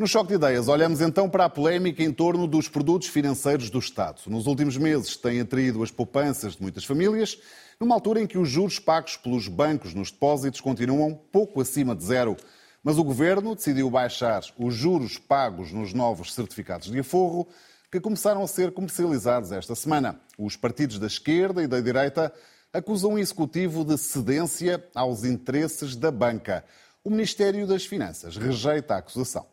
No Choque de Ideias, olhamos então para a polémica em torno dos produtos financeiros do Estado. Nos últimos meses, tem atraído as poupanças de muitas famílias, numa altura em que os juros pagos pelos bancos nos depósitos continuam pouco acima de zero. Mas o governo decidiu baixar os juros pagos nos novos certificados de aforro, que começaram a ser comercializados esta semana. Os partidos da esquerda e da direita acusam o executivo de cedência aos interesses da banca. O Ministério das Finanças rejeita a acusação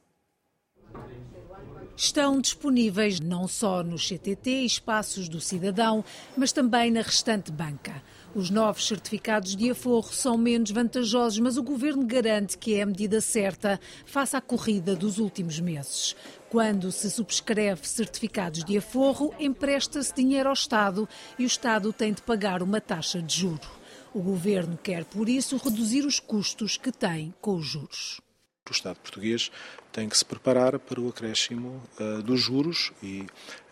estão disponíveis não só no CTT e espaços do cidadão, mas também na restante banca. Os novos certificados de aforro são menos vantajosos, mas o governo garante que é a medida certa face à corrida dos últimos meses. Quando se subscreve certificados de aforro, empresta-se dinheiro ao Estado e o Estado tem de pagar uma taxa de juro. O governo quer, por isso, reduzir os custos que tem com os juros. O Estado português tem que se preparar para o acréscimo uh, dos juros e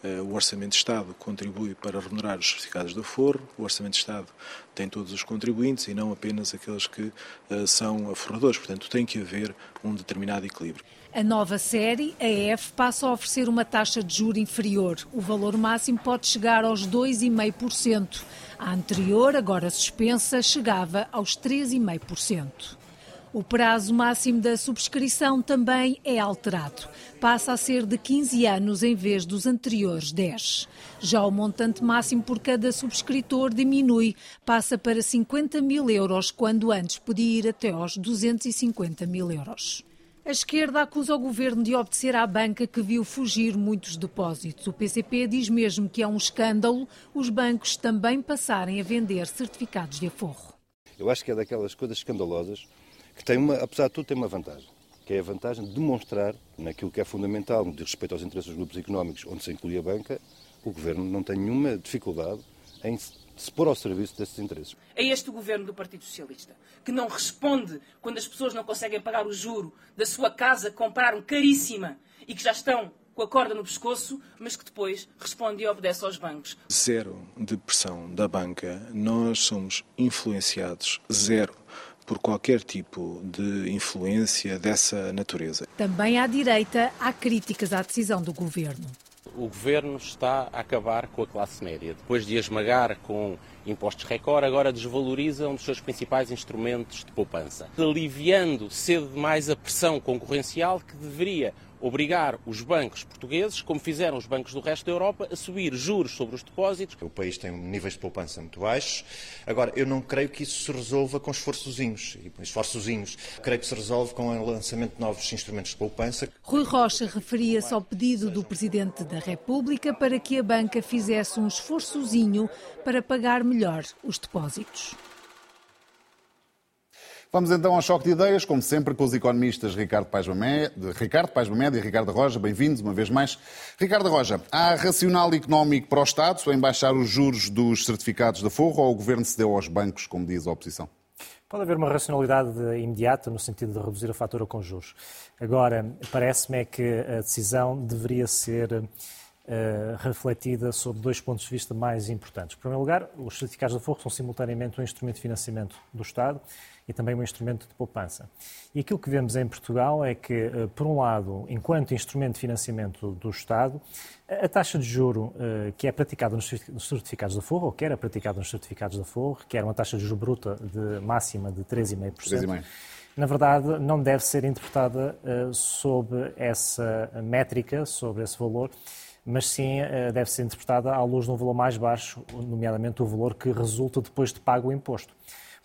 uh, o Orçamento de Estado contribui para remunerar os certificados de aforro, o Orçamento de Estado tem todos os contribuintes e não apenas aqueles que uh, são aforradores, portanto tem que haver um determinado equilíbrio. A nova série, a EF, passa a oferecer uma taxa de juro inferior. O valor máximo pode chegar aos 2,5%. A anterior, agora suspensa, chegava aos 3,5%. O prazo máximo da subscrição também é alterado. Passa a ser de 15 anos em vez dos anteriores 10. Já o montante máximo por cada subscritor diminui, passa para 50 mil euros, quando antes podia ir até aos 250 mil euros. A esquerda acusa o governo de obedecer à banca que viu fugir muitos depósitos. O PCP diz mesmo que é um escândalo os bancos também passarem a vender certificados de aforro. Eu acho que é daquelas coisas escandalosas que tem uma, apesar de tudo, tem uma vantagem, que é a vantagem de demonstrar, naquilo que é fundamental, de respeito aos interesses dos grupos económicos, onde se inclui a banca, o Governo não tem nenhuma dificuldade em se pôr ao serviço desses interesses. É este o governo do Partido Socialista, que não responde quando as pessoas não conseguem pagar o juro da sua casa que compraram caríssima e que já estão com a corda no pescoço, mas que depois responde e obedece aos bancos. Zero de pressão da banca, nós somos influenciados, zero por qualquer tipo de influência dessa natureza. Também à direita há críticas à decisão do governo. O governo está a acabar com a classe média. Depois de a esmagar com impostos recorde, agora desvaloriza um dos seus principais instrumentos de poupança, aliviando cedo demais a pressão concorrencial que deveria obrigar os bancos portugueses, como fizeram os bancos do resto da Europa, a subir juros sobre os depósitos. O país tem níveis de poupança muito baixos. Agora, eu não creio que isso se resolva com esforçozinhos. E esforçozinhos. Creio que se resolve com o lançamento de novos instrumentos de poupança. Rui Rocha referia-se ao pedido do Presidente da República para que a banca fizesse um esforçozinho para pagar melhor os depósitos. Vamos então ao choque de ideias, como sempre, com os economistas Ricardo Paes Ricardo Paes e Ricardo Roja. Bem-vindos uma vez mais. Ricardo Roja, há racional económico para o Estado em baixar os juros dos certificados de forro ou o Governo cedeu aos bancos, como diz a oposição? Pode haver uma racionalidade imediata no sentido de reduzir a fatura com juros. Agora, parece-me é que a decisão deveria ser Uh, refletida sobre dois pontos de vista mais importantes. Em primeiro lugar, os certificados de forro são simultaneamente um instrumento de financiamento do Estado e também um instrumento de poupança. E aquilo que vemos em Portugal é que, eh, por um lado, enquanto instrumento de financiamento do Estado, a taxa de juro eh, que é praticada nos certificados de forro, ou que era praticada nos certificados de forro, que era uma taxa de juro bruta de máxima de 3,5%, na verdade, não deve ser interpretada sob essa métrica, sobre esse valor, mas sim uh, deve ser interpretada à luz de um valor mais baixo, nomeadamente o valor que resulta depois de pago o imposto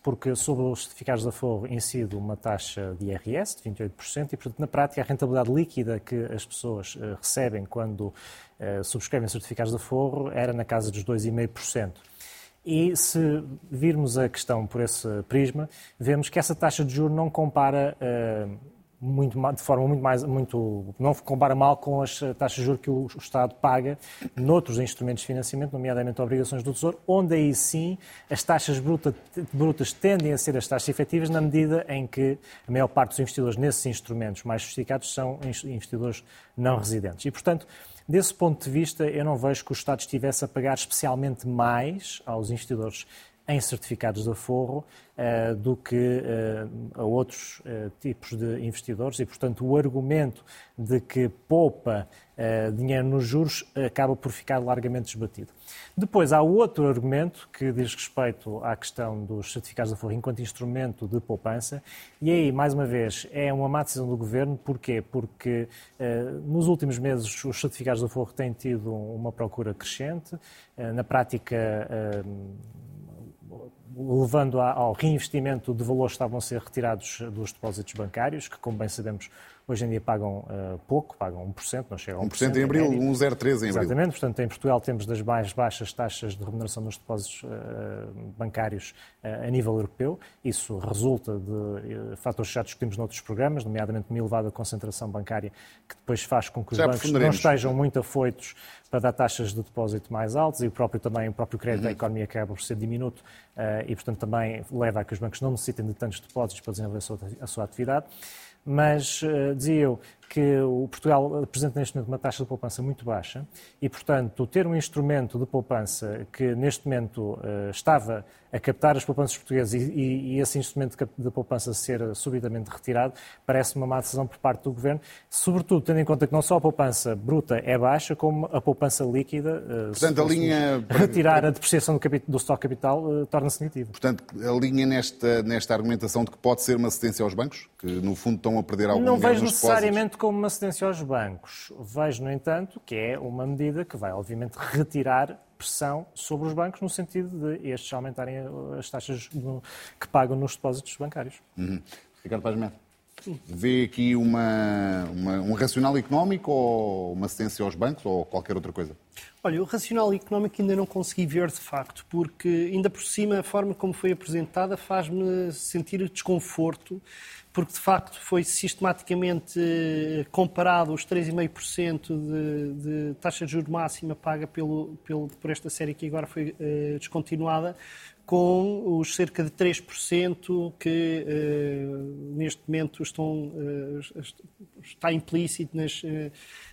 porque sobre os certificados de aforro incide uma taxa de IRS de 28% e, portanto, na prática, a rentabilidade líquida que as pessoas uh, recebem quando uh, subscrevem certificados de aforro era na casa dos 2,5%. E se virmos a questão por esse prisma, vemos que essa taxa de juros não compara uh, muito, de forma muito mais, muito, não compara mal com as taxas de juros que o, Estado paga noutros instrumentos de financiamento, nomeadamente obrigações do Tesouro, onde aí sim as taxas brutas, brutas tendem a ser as taxas efetivas na medida em que a maior parte dos investidores nesses instrumentos mais sofisticados são investidores não residentes. E, portanto, desse ponto de vista, eu não vejo que o Estado estivesse a pagar especialmente mais aos investidores em certificados de aforro uh, do que uh, a outros uh, tipos de investidores e, portanto, o argumento de que poupa dinheiro nos juros acaba por ficar largamente desbatido. Depois há outro argumento que diz respeito à questão dos certificados de aforro enquanto instrumento de poupança e aí, mais uma vez, é uma má decisão do Governo. Porquê? Porque nos últimos meses os certificados de aforro têm tido uma procura crescente. na prática, levando ao reinvestimento de valores que estavam a ser retirados dos depósitos bancários, que, como bem sabemos, hoje em dia pagam uh, pouco, pagam 1%, não chega a 1%. 1% em abril, 1,03 em abril. Exatamente, portanto, em Portugal temos das mais baixas taxas de remuneração dos depósitos uh, bancários uh, a nível europeu. Isso resulta de fatores que já discutimos noutros programas, nomeadamente uma elevada concentração bancária, que depois faz com que os já bancos não estejam muito afoitos para dar taxas de depósito mais altas e o próprio também o próprio crédito uhum. da economia acaba por ser diminuto e, portanto, também leva a que os bancos não necessitem de tantos depósitos para desenvolver a sua, a sua atividade mas uh, dizia eu que o Portugal apresenta neste momento uma taxa de poupança muito baixa e, portanto, ter um instrumento de poupança que neste momento uh, estava a captar as poupanças portuguesas e, e, e, esse instrumento de poupança ser subitamente retirado, parece uma má decisão por parte do Governo, sobretudo tendo em conta que não só a poupança bruta é baixa, como a poupança líquida, uh, Portanto, a linha... retirar a depreciação do, do stock capital uh, torna-se negativa. Portanto, a linha nesta, nesta argumentação de que pode ser uma assistência aos bancos, que no fundo estão a perder algum Não vejo necessariamente como uma cedência aos bancos. Vejo, no entanto, que é uma medida que vai, obviamente, retirar pressão sobre os bancos no sentido de estes aumentarem as taxas que pagam nos depósitos bancários. Uhum. Ricardo Paz Melo, vê aqui uma, uma, um racional económico ou uma assistência aos bancos ou qualquer outra coisa? Olha, o racional económico ainda não consegui ver de facto, porque ainda por cima a forma como foi apresentada faz-me sentir desconforto porque de facto foi sistematicamente eh, comparado os 3,5% de, de taxa de juros máxima paga pelo, pelo, por esta série que agora foi uh, descontinuada, com os cerca de 3% que uh, neste momento estão, uh, está implícito nas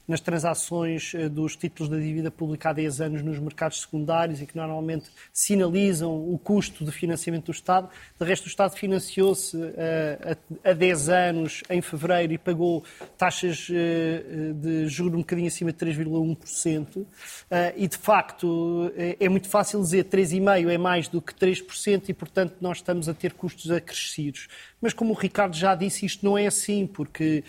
nas transações eh, dos títulos da dívida pública há 10 anos nos mercados secundários e que normalmente sinalizam o custo de financiamento do Estado. De resto, o Estado financiou-se eh, há 10 anos, em fevereiro, e pagou taxas eh, de juros um bocadinho acima de 3,1%. E, de facto, é muito fácil dizer 3,5% é mais do que 3% e, portanto, nós estamos a ter custos acrescidos. Mas, como o Ricardo já disse, isto não é assim, porque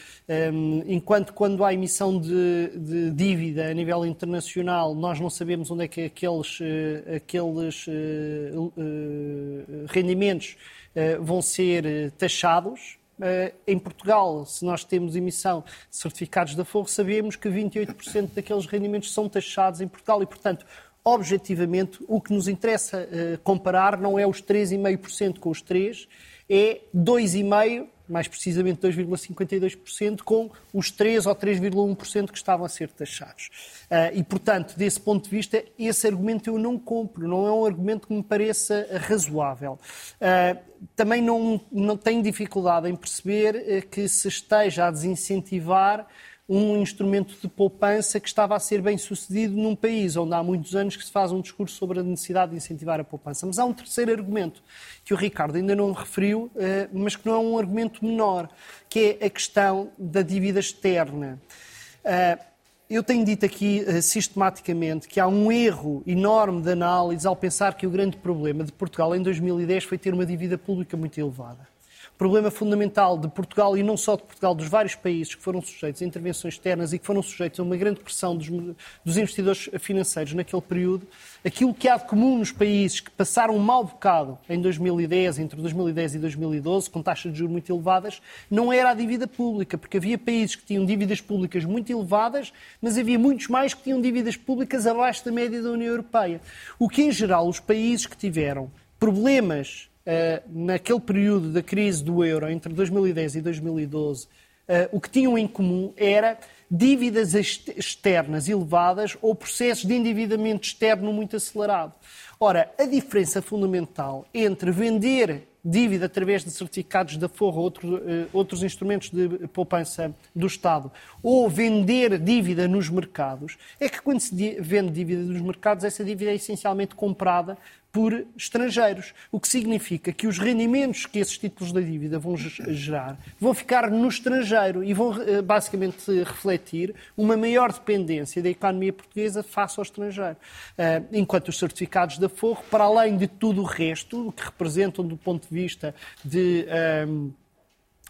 um, enquanto quando há emissão de, de, dívida a nível internacional, nós não sabemos onde é que aqueles, uh, aqueles uh, uh, rendimentos vão ser taxados, em Portugal, se nós temos emissão de certificados da Forro, sabemos que 28% daqueles rendimentos são taxados em Portugal e, portanto, objetivamente, o que nos interessa comparar não é os 3,5% com os 3%, é 2,5%, mais precisamente 2,52%, com os 3 ou 3,1% que estavam a ser taxados. Uh, e, portanto, desse ponto de vista, esse argumento eu não compro, não é um argumento que me pareça razoável. Uh, também não, não tenho dificuldade em perceber uh, que se esteja a desincentivar um instrumento de poupança que estava a ser bem sucedido num país onde há muitos anos que se faz um discurso sobre a necessidade de incentivar a poupança. Mas há um terceiro argumento que o Ricardo ainda não referiu, eh, mas que não é um argumento menor, que é a questão da dívida externa. Eh, eu tenho dito aqui eh, sistematicamente que há um erro enorme de análise ao pensar que o grande problema de Portugal em 2010 foi ter uma dívida pública muito elevada problema fundamental de Portugal e não só de Portugal, dos vários países que foram sujeitos a intervenções externas e que foram sujeitos a uma grande pressão dos, dos investidores financeiros naquele período, aquilo que há de comum nos países que passaram um mau bocado em 2010, entre 2010 e 2012, com taxas de juros muito elevadas, não era a dívida pública, porque havia países que tinham dívidas públicas muito elevadas, mas havia muitos mais que tinham dívidas públicas abaixo da média da União Europeia. O que, em geral, os países que tiveram problemas naquele período da crise do euro, entre 2010 e 2012, eh, o que tinham em comum era dívidas externas elevadas ou processos de endividamento externo muito acelerado. Ora, a diferença fundamental entre vender dívida através de certificados da Forra ou outro, eh, outros instrumentos de poupança do Estado, ou vender dívida nos mercados, é que quando se vende dívida nos mercados, essa dívida é essencialmente comprada por estrangeiros, o que significa que os rendimentos que esses títulos da dívida vão gerar vão ficar no estrangeiro e vão eh, basicamente refletir uma maior dependência da economia portuguesa face ao estrangeiro. Eh, enquanto os certificados da Forro, para além de tudo o resto, que representam do ponto de vista de ehm,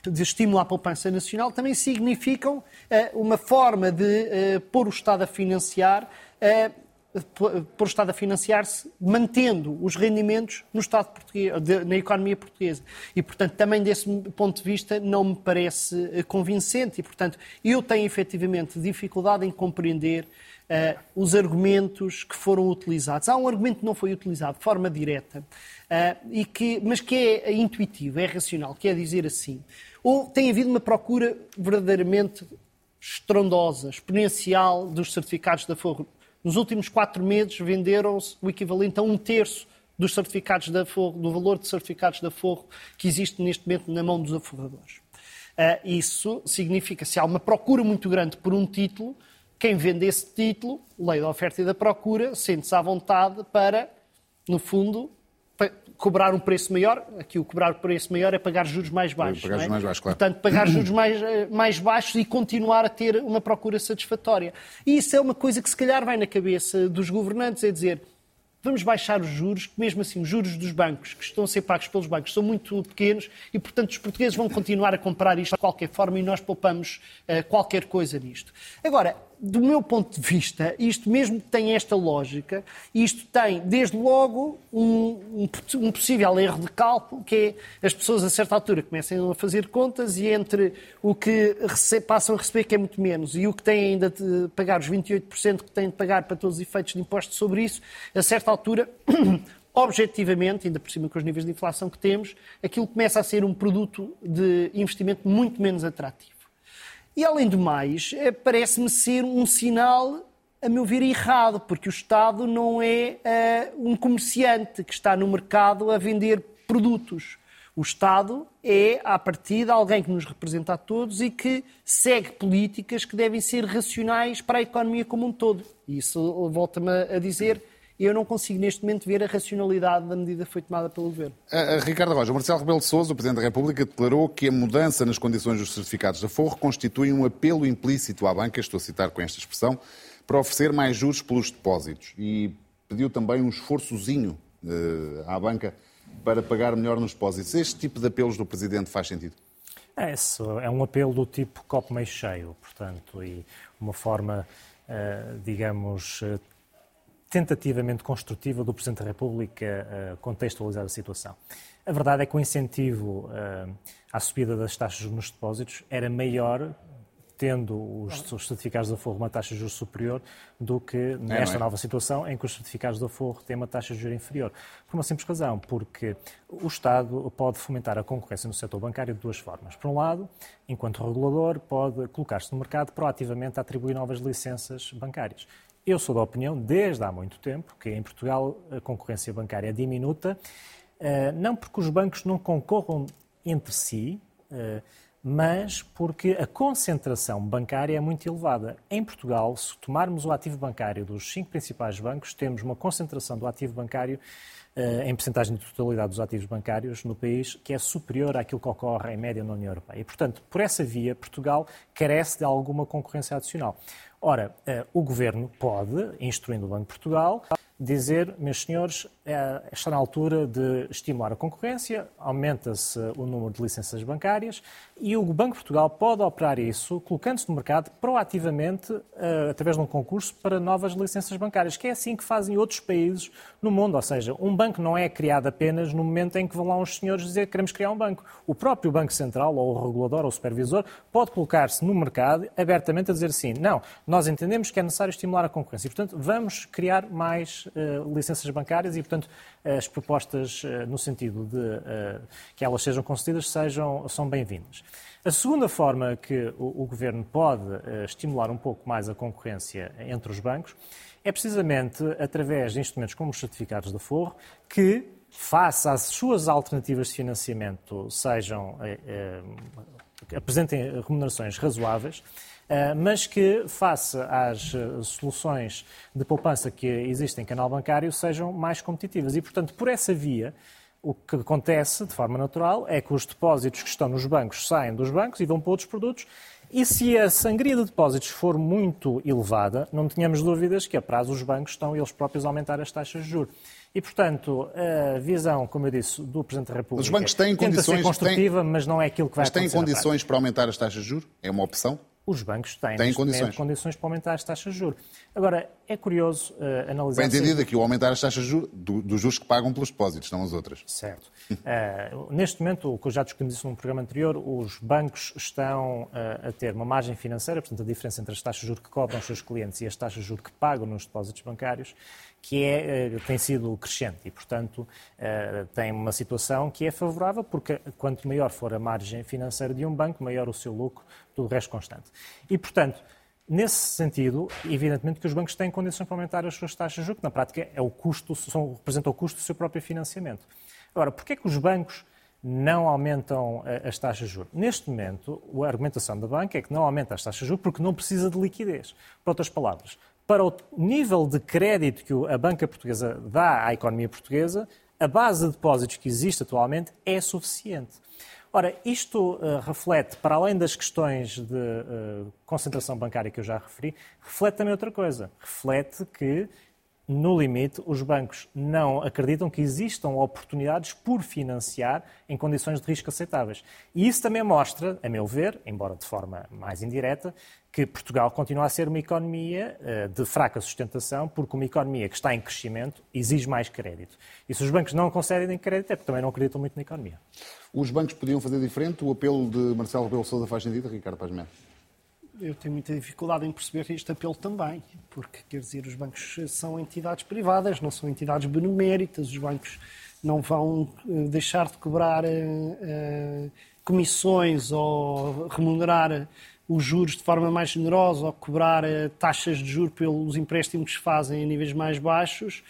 de estímulo à poupança nacional, também significam uh, uma forma de pôr o Estado a financiar por Estado a financiar-se, mantendo os rendimentos no Estado português, na economia portuguesa. E, portanto, também desse ponto de vista não me parece eh, convincente. E, portanto, eu tenho efetivamente dificuldade em compreender uh, os argumentos que foram utilizados. Há um argumento que não foi utilizado de forma direta, uh, e que, mas que é intuitivo, é racional, que é dizer assim. Ou tem havido uma procura verdadeiramente estrondosa, exponencial dos certificados da Forro nos últimos quatro meses venderam-se o equivalente a um terço dos certificados da Forro, do valor de certificados da Forro que existe neste momento na mão dos aforradores. Uh, isso significa, se há uma procura muito grande por um título, quem vende esse título, lei da oferta e da procura, sente-se à vontade para, no fundo, cobrar um preço maior, aqui o cobrar um preço maior é pagar juros mais baixos. Pagar é? juros mais baixos, claro. Portanto, pagar juros mais, eh, mais baixos e continuar a ter uma procura satisfatória. E isso é uma coisa que se calhar vai na cabeça dos governantes, é dizer, vamos baixar os juros, que mesmo assim os juros dos bancos, que estão a ser pagos pelos bancos, são muito pequenos e, portanto, os portugueses vão continuar a comprar isto de qualquer forma e nós poupamos uh, qualquer coisa nisto. Agora, do meu ponto de vista, isto mesmo tem esta lógica, isto tem, desde logo, um, um, um, possível erro de cálculo, que é as pessoas, a certa altura, começam a fazer contas e entre o que passam a receber, que é muito menos, e o que têm ainda de pagar, os 28% que têm de pagar para todos os efeitos de impostos sobre isso, a certa altura, objetivamente, ainda por cima com os níveis de inflação que temos, aquilo começa a ser um produto de investimento muito menos atrativo. E, além do mais, eh, parece-me ser um sinal, a meu ver, errado, porque o Estado não é uh, um comerciante que está no mercado a vender produtos. O Estado é, à partida, alguém que nos representa a todos e que segue políticas que devem ser racionais para a economia como um todo. E isso volta-me a dizer eu não consigo neste momento ver a racionalidade da medida que foi tomada pelo Governo. Uh, Ricardo Roja, Marcelo Rebelo de Sousa, o Presidente da República, declarou que a mudança nas condições dos certificados da Forro constitui um apelo implícito à banca, estou a citar com esta expressão, para oferecer mais juros pelos depósitos e pediu também um esforçozinho uh, à banca para pagar melhor nos depósitos. Este tipo de apelos do Presidente faz sentido? É, isso é um apelo do tipo copo meio cheio, portanto, e uma forma, digamos, tentativamente construtiva do Presidente da República uh, contextualizar a situação. A verdade é que o incentivo uh, à subida das taxas nos depósitos era maior tendo os, os certificados de aforro uma taxa de juros superior do que é, nesta é, é? nova situação em que os certificados de aforro têm uma taxa de juros inferior. Por uma simples razão, porque o Estado pode fomentar a concorrência no setor bancário de duas formas. Por um lado, enquanto regulador, pode colocar-se no mercado proativamente a atribuir novas licenças bancárias. Eu sou da opinião, desde há muito tempo, que em Portugal a concorrência bancária é diminuta, eh, não porque os bancos não concorram entre si, eh, mas porque a concentração bancária é muito elevada. Em Portugal, se tomarmos o ativo bancário dos cinco principais bancos, temos uma concentração do ativo bancário eh, em percentagem de totalidade dos ativos bancários no país que é superior àquilo que ocorre em média na União Europeia. E, portanto, por essa via, Portugal carece de alguma concorrência adicional. Ora, eh, o Governo pode, instruindo o Banco de Portugal, dizer, meus senhores, é, está na altura de estimular a concorrência, aumenta-se o número de licenças bancárias e o Banco de Portugal pode operar isso colocando-se no mercado proativamente uh, através de um concurso para novas licenças bancárias, que é assim que fazem outros países no mundo. Ou seja, um banco não é criado apenas no momento em que vão lá uns senhores dizer que queremos criar um banco. O próprio Banco Central, ou o regulador, ou o supervisor, pode colocar-se no mercado abertamente a dizer assim, não, nós entendemos que é necessário estimular a concorrência e, portanto, vamos criar mais uh, licenças bancárias e, portanto, as propostas uh, no sentido de uh, que elas sejam concedidas sejam, são bem-vindas. A segunda forma que o, o Governo pode estimular um pouco mais a concorrência entre os bancos é precisamente através de instrumentos como os certificados de forro, que, face às suas alternativas de financiamento, sejam apresentem remunerações razoáveis, mas que, face às soluções de poupança que existem em canal bancário, sejam mais competitivas. E, portanto, por essa via, o que acontece de forma natural é que os depósitos que estão nos bancos saem dos bancos e vão para outros produtos. E se a sangria de depósitos for muito elevada, não tenhamos dúvidas que a prazo os bancos estão eles próprios a aumentar as taxas de juros. E, portanto, a visão, como eu disse, do Presidente da República os bancos têm tenta condições, ser construtiva, têm, mas não é aquilo que vai mas acontecer. Mas têm condições para aumentar as taxas de juros? É uma opção? Os bancos têm, têm condições. condições para aumentar as taxas de juros. Agora, é curioso uh, analisar... Bem entendido aqui o aumentar as taxas de juros, do, dos juros que pagam pelos depósitos, não as outras. Certo. uh, neste momento, o que eu já disse num programa anterior, os bancos estão uh, a ter uma margem financeira, portanto, a diferença entre as taxas de juros que cobram os seus clientes e as taxas de juros que pagam nos depósitos bancários, que é, tem sido crescente e, portanto, tem uma situação que é favorável, porque quanto maior for a margem financeira de um banco, maior o seu lucro, tudo o resto constante. E, portanto, Nesse sentido, evidentemente que os bancos têm condições para aumentar as suas taxas de juros, que na prática é o custo, são, representa o custo do seu próprio financiamento. Agora, porquê é que os bancos não aumentam as taxas de juros? Neste momento, a argumentação da banca é que não aumenta as taxas de juros porque não precisa de liquidez. Por outras palavras, para o nível de crédito que a banca portuguesa dá à economia portuguesa, a base de depósitos que existe atualmente é suficiente. Ora, isto uh, reflete, para além das questões de uh, concentração bancária que eu já referi, reflete também outra coisa. Reflete que, no limite, os bancos não acreditam que existam oportunidades por financiar em condições de risco aceitáveis. E isso também mostra, a meu ver, embora de forma mais indireta, que Portugal continua a ser uma economia uh, de fraca sustentação, porque uma economia que está em crescimento exige mais crédito. E se os bancos não concedem crédito, é porque também não acreditam muito na economia. Os bancos podiam fazer diferente? O apelo de Marcelo Rebelo Sousa faz sentido, Ricardo Paz Eu tenho muita dificuldade em perceber este apelo também, porque, quer dizer, os bancos são entidades privadas, não são entidades beneméritas, os bancos não vão eh, deixar de cobrar uh, comissões ou remunerar os juros de forma mais generosa ou cobrar taxas de juros pelos empréstimos que fazem a níveis mais baixos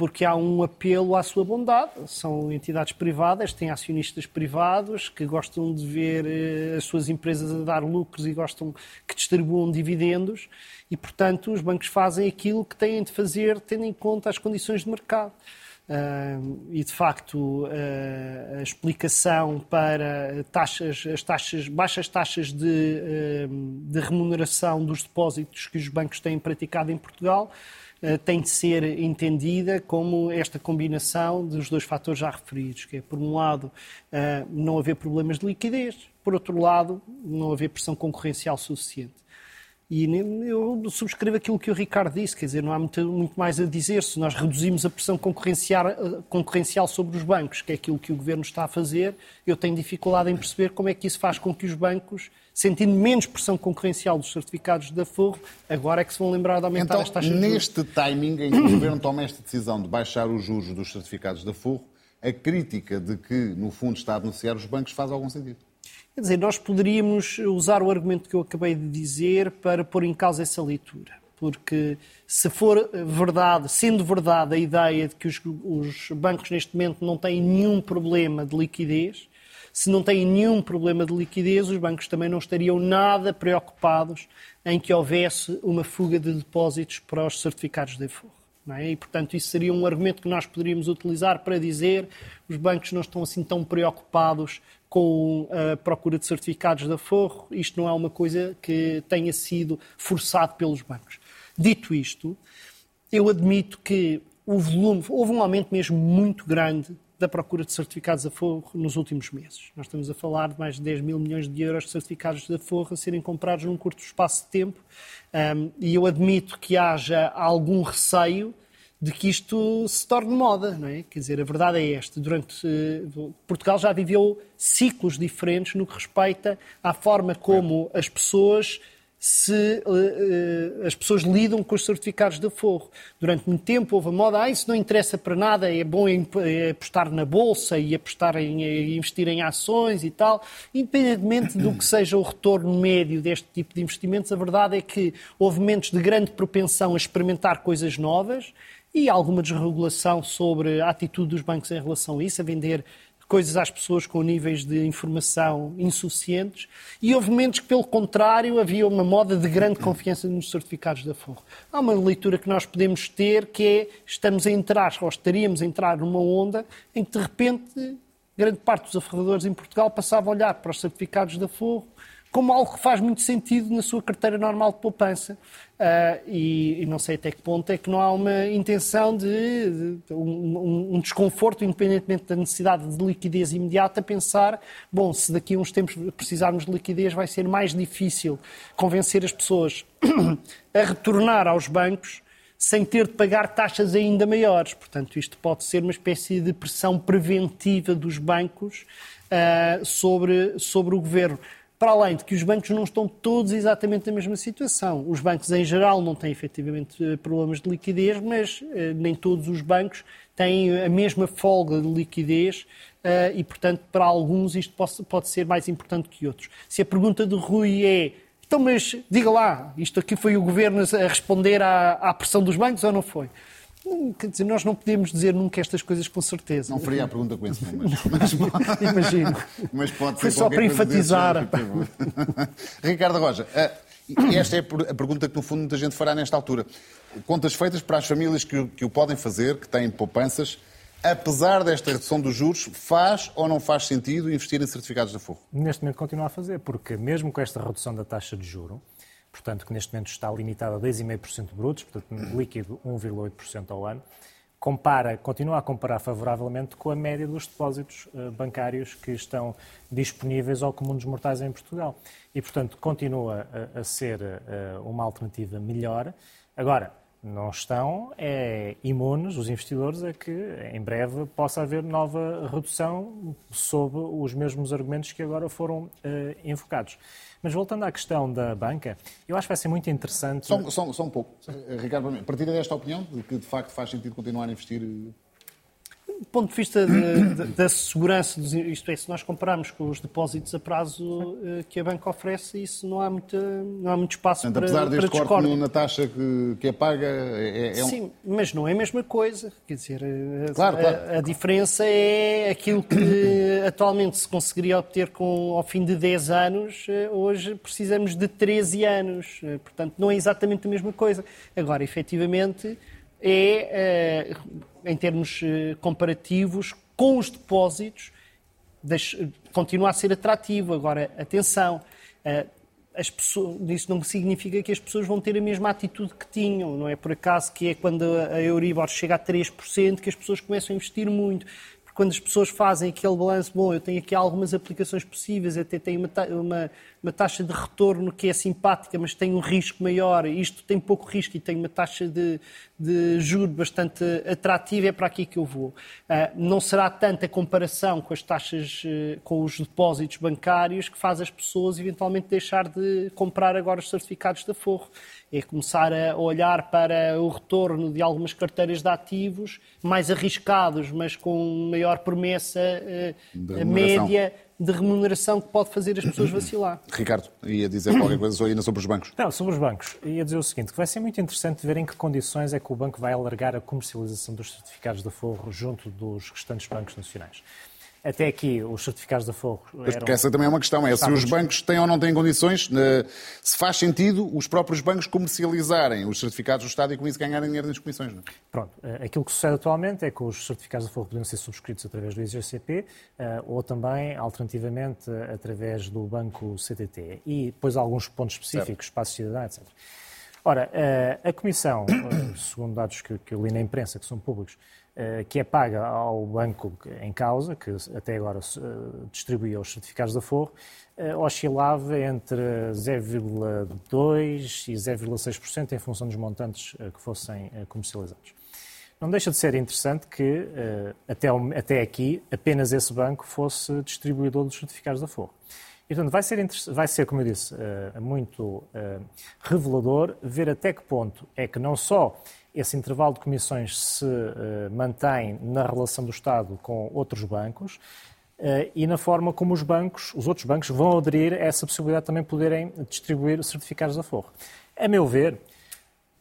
porque há um apelo à sua bondade. São entidades privadas, têm acionistas privados que gostam de ver eh, as suas empresas a dar lucros e gostam que distribuam dividendos e, portanto, os bancos fazem aquilo que têm de fazer tendo em conta as condições de mercado. E de facto uh, a explicação para taxas, as taxas, baixas taxas de, uh, de remuneração dos depósitos que os bancos têm praticado em Portugal eh, tem de ser entendida como esta combinação dos dois fatores já referidos, que é, por um lado, eh, não haver problemas de liquidez, por outro lado, não haver pressão concorrencial suficiente. E eu subscrevo aquilo que o Ricardo disse, quer dizer, não há muito, muito, mais a dizer. Se nós reduzimos a pressão concorrencial, eh, concorrencial sobre os bancos, que é aquilo que o Governo está a fazer, eu tenho dificuldade em perceber como é que isso faz com que os bancos sentindo menos pressão concorrencial dos certificados da Forro, agora é que se vão lembrar de aumentar então, as taxas de juros. neste timing em que o Governo toma esta decisão de baixar os juros dos certificados da Forro, a crítica de que, no fundo, está a denunciar os bancos faz algum sentido? Quer dizer, nós poderíamos usar o argumento que eu acabei de dizer para pôr em causa essa leitura. Porque se for verdade, sendo verdade a ideia de que os, os bancos neste momento não têm nenhum problema de liquidez, se não têm nenhum problema de liquidez, os bancos também não estariam nada preocupados em que houvesse uma fuga de depósitos para os certificados de forro. É? E, portanto, isso seria um argumento que nós poderíamos utilizar para dizer que os bancos não estão assim tão preocupados com a procura de certificados de forro. Isto não é uma coisa que tenha sido forçado pelos bancos. Dito isto, eu admito que o volume, houve um aumento mesmo muito grande da procura de certificados a forro nos últimos meses. Nós estamos a falar de mais de 10 mil milhões de euros de certificados de forro a serem comprados num curto espaço de tempo um, e eu admito que haja algum receio de que isto se torne moda, não é? Quer dizer, a verdade é esta. Durante uh, Portugal já viveu ciclos diferentes no que respeita à forma como as pessoas se uh, uh, as pessoas lidam com os certificados de forro. Durante muito tempo houve a moda, ah, isso não interessa para nada, é bom é apostar na bolsa e apostar em, em investir em ações e tal. Independentemente do que seja o retorno médio deste tipo de investimentos, a verdade é que houve momentos de grande propensão a experimentar coisas novas e alguma desregulação sobre a atitude dos bancos em relação a isso, a vender coisas às pessoas com níveis de informação insuficientes e houve momentos que, pelo contrário, havia uma moda de grande confiança nos certificados da Forro. Há uma leitura que nós podemos ter que é estamos a entrar, ou estaríamos a entrar numa onda em que, de repente, grande parte dos aferradores em Portugal passava a olhar para os certificados da Forro como algo que faz muito sentido na sua carteira normal de poupança. Uh, e, e, não sei até que ponto é que não há uma intenção de, de um, um, desconforto, independentemente da necessidade de liquidez imediata, pensar, bom, se daqui a uns tempos precisarmos de liquidez, vai ser mais difícil convencer as pessoas a retornar aos bancos sem ter de pagar taxas ainda maiores. Portanto, isto pode ser uma espécie de pressão preventiva dos bancos uh, sobre, sobre o governo. Para além de que os bancos não estão todos exatamente na mesma situação. Os bancos, em geral, não têm efetivamente eh, problemas de liquidez, mas eh, nem todos os bancos têm a mesma folga de liquidez eh, e, portanto, para alguns isto pode, pode ser mais importante que outros. Se a pergunta do Rui é então, mas diga lá, isto aqui foi o governo a responder à, à pressão dos bancos ou não foi? Quer dizer, nós não podemos dizer nunca estas coisas com certeza. Não faria a pergunta com esse nome, mas, mas, Imagino. Mas pode Foi só para enfatizar. Ricardo Roja, eh, esta é a pergunta que, no fundo, muita gente fará nesta altura. Contas feitas para as famílias que, que o podem fazer, que têm poupanças, apesar desta redução dos juros, faz ou não faz sentido investir em certificados de Forro? Neste momento continua a fazer, porque mesmo com esta redução da taxa de juro, portanto, que neste momento está limitado a 2,5% brutos, portanto, líquido 1,8% ao ano, compara, continua a comparar favoravelmente com a média dos depósitos uh, bancários que estão disponíveis ao comum dos mortais em Portugal. E, portanto, continua a, a ser uh, uma alternativa melhor. Agora, não estão é, imunes, os investidores, a que em breve possa haver nova redução sob os mesmos argumentos que agora foram uh, invocados. Mas voltando à questão da banca, eu acho que vai ser muito interessante. Só, só, só um pouco, Ricardo, partilha desta opinião de que de facto faz sentido continuar a investir do ponto de vista de, de, da segurança, dos, isto é, se nós compararmos com os depósitos a prazo eh, que a banca oferece, isso não há, muita, não há muito espaço Portanto, para Apesar deste corte na taxa que, que é paga, é, é Sim, um... mas não é a mesma coisa. Quer dizer, a, claro, claro. A, a, diferença é aquilo que atualmente se conseguiria obter com, ao fim de 10 anos, eh, hoje precisamos de 13 anos. Eh, portanto, não é exatamente a mesma coisa. Agora, efetivamente é, em termos eh, comparativos, com os depósitos, continua a ser atrativo. Agora, atenção, eh, as pessoas, isso não significa que as pessoas vão ter a mesma atitude que tinham. Não é por acaso que é quando a Euribor chega a 3% que as pessoas começam a investir muito quando as pessoas fazem aquele balanço, bom, eu tenho aqui algumas aplicações possíveis, até tenho uma, uma, uma, taxa de retorno que é simpática, mas tem um risco maior, isto tem pouco risco e tem uma taxa de, de juro bastante atrativa, é para aqui que eu vou. Uh, não será tanta comparação com as taxas, uh, com os depósitos bancários que faz as pessoas eventualmente deixar de comprar agora os certificados da Forro é começar a olhar para o retorno de algumas carteiras de ativos mais arriscados, mas com maior promessa uh, média de remuneração que pode fazer as pessoas vacilar. Ricardo, ia dizer qualquer coisa ainda sobre os bancos? Não, sobre os bancos. Ia dizer o seguinte, que vai ser muito interessante ver em que condições é que o banco vai alargar a comercialização dos certificados de forro junto dos restantes bancos nacionais. Até aqui, os certificados de fogo. Eram... Porque essa também é uma questão: é se os bancos têm ou não têm condições, se faz sentido os próprios bancos comercializarem os certificados do Estado e com isso ganharem dinheiro nas comissões. Não? É? Pronto, eh, aquilo que sucede atualmente é que os certificados de fogo podem ser subscritos através do IGCP eh, ou também, alternativamente, através do banco CTT. E depois alguns pontos específicos, espaço cidadão, etc. Ora, eh, a Comissão, segundo dados que eu li na imprensa, que são públicos, que é paga ao banco em causa, que até agora eh, distribuía os certificados da Forro, eh, oscilava entre 0,2% e 0,6% em função dos montantes que fossem comercializados. Não deixa de ser interessante que, até, aqui, apenas esse banco fosse distribuidor dos certificados da Forro. E, portanto, vai ser, vai ser, como eu disse, muito revelador ver até que ponto é que não só esse intervalo de comissões se uh, mantém na relação do Estado com outros bancos uh, e na forma como os bancos, os outros bancos, vão aderir a essa possibilidade de também poderem distribuir certificados da Forro. A meu ver,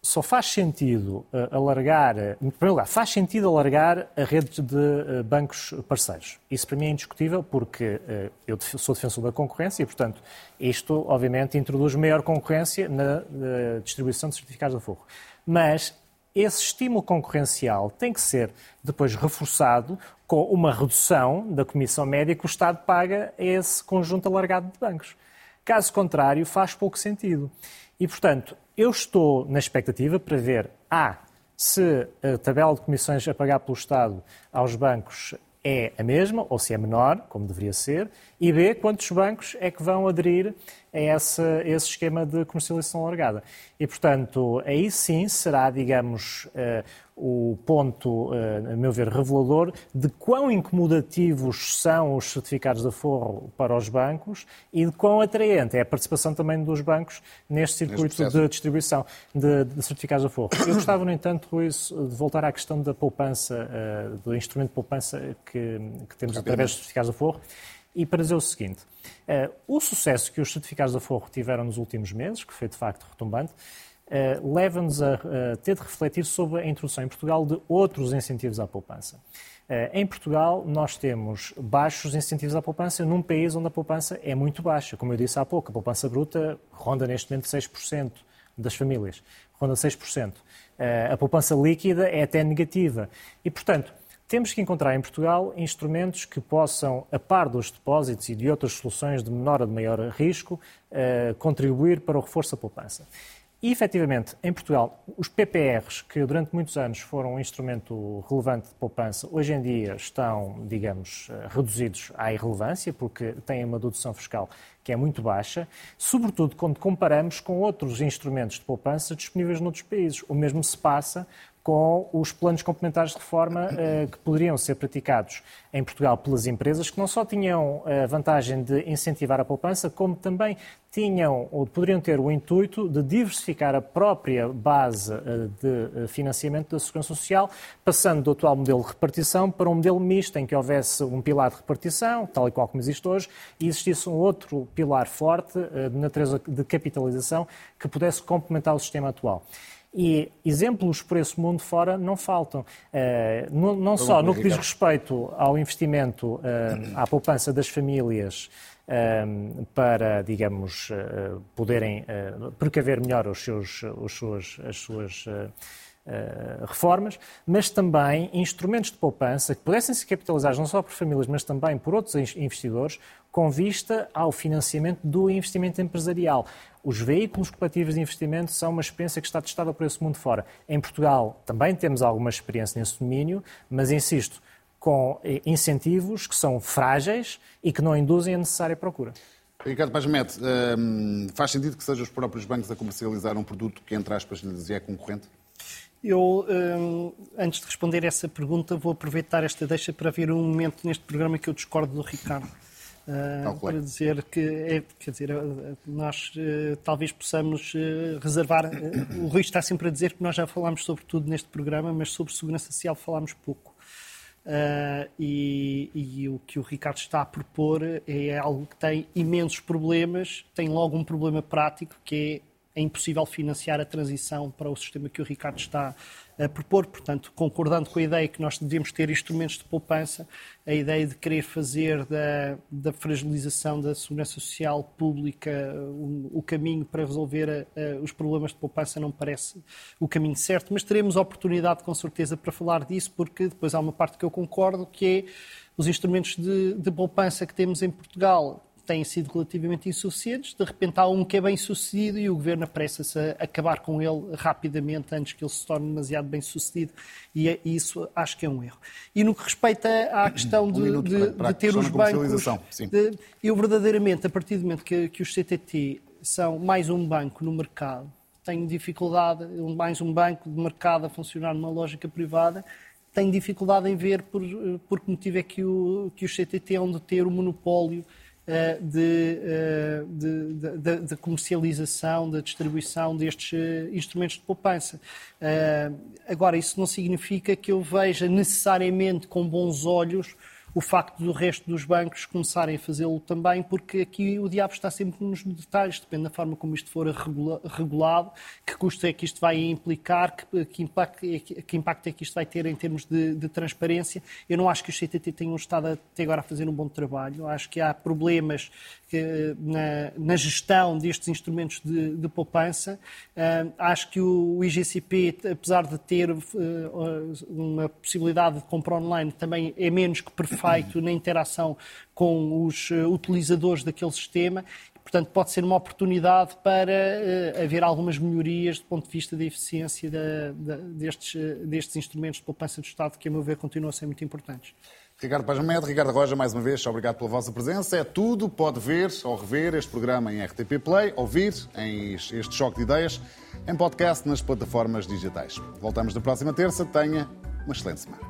só faz sentido uh, alargar, em primeiro lugar, faz sentido alargar a rede de bancos parceiros. Isso para mim é indiscutível porque eu sou defensor da concorrência e, portanto, isto obviamente introduz maior concorrência na distribuição de certificados de aforro. Mas esse estímulo concorrencial tem que ser depois reforçado com uma redução da comissão média que o Estado paga a esse conjunto alargado de bancos. Caso contrário, faz pouco sentido. E, portanto, eu estou na expectativa para ver, A, se a tabela de comissões a pagar pelo Estado aos bancos é a mesma ou se é menor, como deveria ser, e B, quantos bancos é que vão aderir a esse, esse esquema de comercialização alargada. E, portanto, aí sim será, digamos, uh, o ponto, uh, a meu ver, revelador de quão incomodativos são os certificados de aforro para os bancos e de quão atraente é a participação também dos bancos neste circuito de distribuição de, de, certificados de aforro. Eu gostava, no entanto, de voltar à questão da poupança, uh, do instrumento de poupança que, que temos através dos certificados de aforro e para dizer o seguinte: uh, o sucesso que os certificados de aforro tiveram nos últimos meses, que foi de facto retumbante, uh, leva-nos a, ter de refletir sobre a introdução em Portugal de outros incentivos à poupança. Uh, em Portugal, nós temos baixos incentivos à poupança num país onde a poupança é muito baixa. Como eu disse há pouco, a poupança bruta ronda neste momento 6% das famílias. Ronda 6%. a poupança líquida é até negativa. E, portanto, temos que encontrar em Portugal instrumentos que possam, a par dos depósitos e de outras soluções de menor ou de maior risco, eh, contribuir para o reforço da poupança. E, efetivamente, em Portugal, os PPRs, que durante muitos anos foram um instrumento relevante de poupança, hoje em dia estão, digamos, eh, reduzidos à irrelevância, porque têm uma dedução fiscal que é muito baixa, sobretudo quando comparamos com outros instrumentos de poupança disponíveis noutros países. O mesmo se passa com os planos complementares de reforma uh, que poderiam ser praticados em Portugal pelas empresas, que não só tinham a vantagem de incentivar a poupança, como também tinham ou poderiam ter o intuito de diversificar a própria base uh, de financiamento da Segurança Social, passando do atual modelo de repartição para um modelo misto, em que houvesse um pilar de repartição, tal e qual como existe hoje, e existisse um outro pilar forte, de natureza de capitalização, que pudesse complementar o sistema atual. E exemplos por esse mundo fora não faltam. Uh, não, não só no que diz respeito ao investimento, uh, à poupança das famílias, uh, para, digamos, poderem precaver melhor os seus, os suas, as suas reformas, mas também instrumentos de poupança que pudessem ser capitalizados não só por famílias, mas também por outros investidores, com vista ao financiamento do investimento empresarial. Os veículos coletivos de investimento são uma experiência que está testada por esse mundo fora. Em Portugal também temos alguma experiência nesse domínio, mas insisto, com eh, incentivos que são frágeis e que não induzem a necessária procura. Ricardo Paz Mete, hum, faz sentido que sejam os próprios bancos a comercializar um produto que, entre aspas, lhes é concorrente? Eu, hum, antes de responder essa pergunta, vou aproveitar esta deixa para ver um momento neste programa que eu discordo do Ricardo. Uh, para dizer que, é, quer dizer, nós uh, talvez possamos uh, reservar. o Rui está sempre a dizer que nós já falámos sobre tudo neste programa, mas sobre segurança social falámos pouco. E, e, o que o Ricardo está a propor é algo que tem imensos problemas, tem logo um problema prático, que é, é impossível financiar a transição para o sistema que o Ricardo está a propor, portanto, concordando com a ideia que nós devemos ter instrumentos de poupança, a ideia de querer fazer da, da fragilização da segurança social pública o, o caminho para resolver a, a, os problemas de poupança não parece o caminho certo, mas teremos oportunidade com certeza para falar disso, porque depois há uma parte que eu concordo, que é os instrumentos de, de poupança que temos em Portugal têm sido relativamente insuficientes. De repente há um que é bem sucedido e o governo apressa-se a acabar com ele rapidamente antes que ele se torne demasiado bem sucedido. E é, isso acho que é um erro. E no que respeita à questão de, um de, de ter os bancos. De, eu verdadeiramente, a partir do momento que, que os CTT são mais um banco no mercado, tenho dificuldade, mais um banco de mercado a funcionar numa lógica privada, tenho dificuldade em ver por, por que motivo é que, o, que os CTT hão de ter o monopólio de, de, de, de, comercialização, da distribuição destes eh, instrumentos de poupança. Agora, isso não significa que eu veja necessariamente com bons olhos o facto do resto dos bancos começarem a fazê-lo também, porque aqui o diabo está sempre nos detalhes, depende da forma como isto for regulado, que custo é que isto vai implicar, que, que, impacto, que impacto é que isto vai ter em termos de, de transparência. Eu não acho que os CTT tenham estado até agora a fazer um bom trabalho, acho que há problemas que, na, na, gestão destes instrumentos de, de poupança. Uh, acho que o, o IGCP, apesar de ter uh, uma possibilidade de compra online, também é menos que perfeito na interação com os uh, utilizadores daquele sistema. Portanto, pode ser uma oportunidade para haver algumas melhorias do ponto de vista da eficiência da, da, destes, destes instrumentos de poupança do Estado, que, a meu ver, continuam a ser muito importantes. Ricardo Paz Med, Ricardo Roja, mais uma vez, obrigado pela vossa presença. É tudo, pode ver ou rever este programa em RTP Play, ouvir em este choque de ideias, em podcast nas plataformas digitais. Voltamos na próxima terça. Tenha uma excelente semana.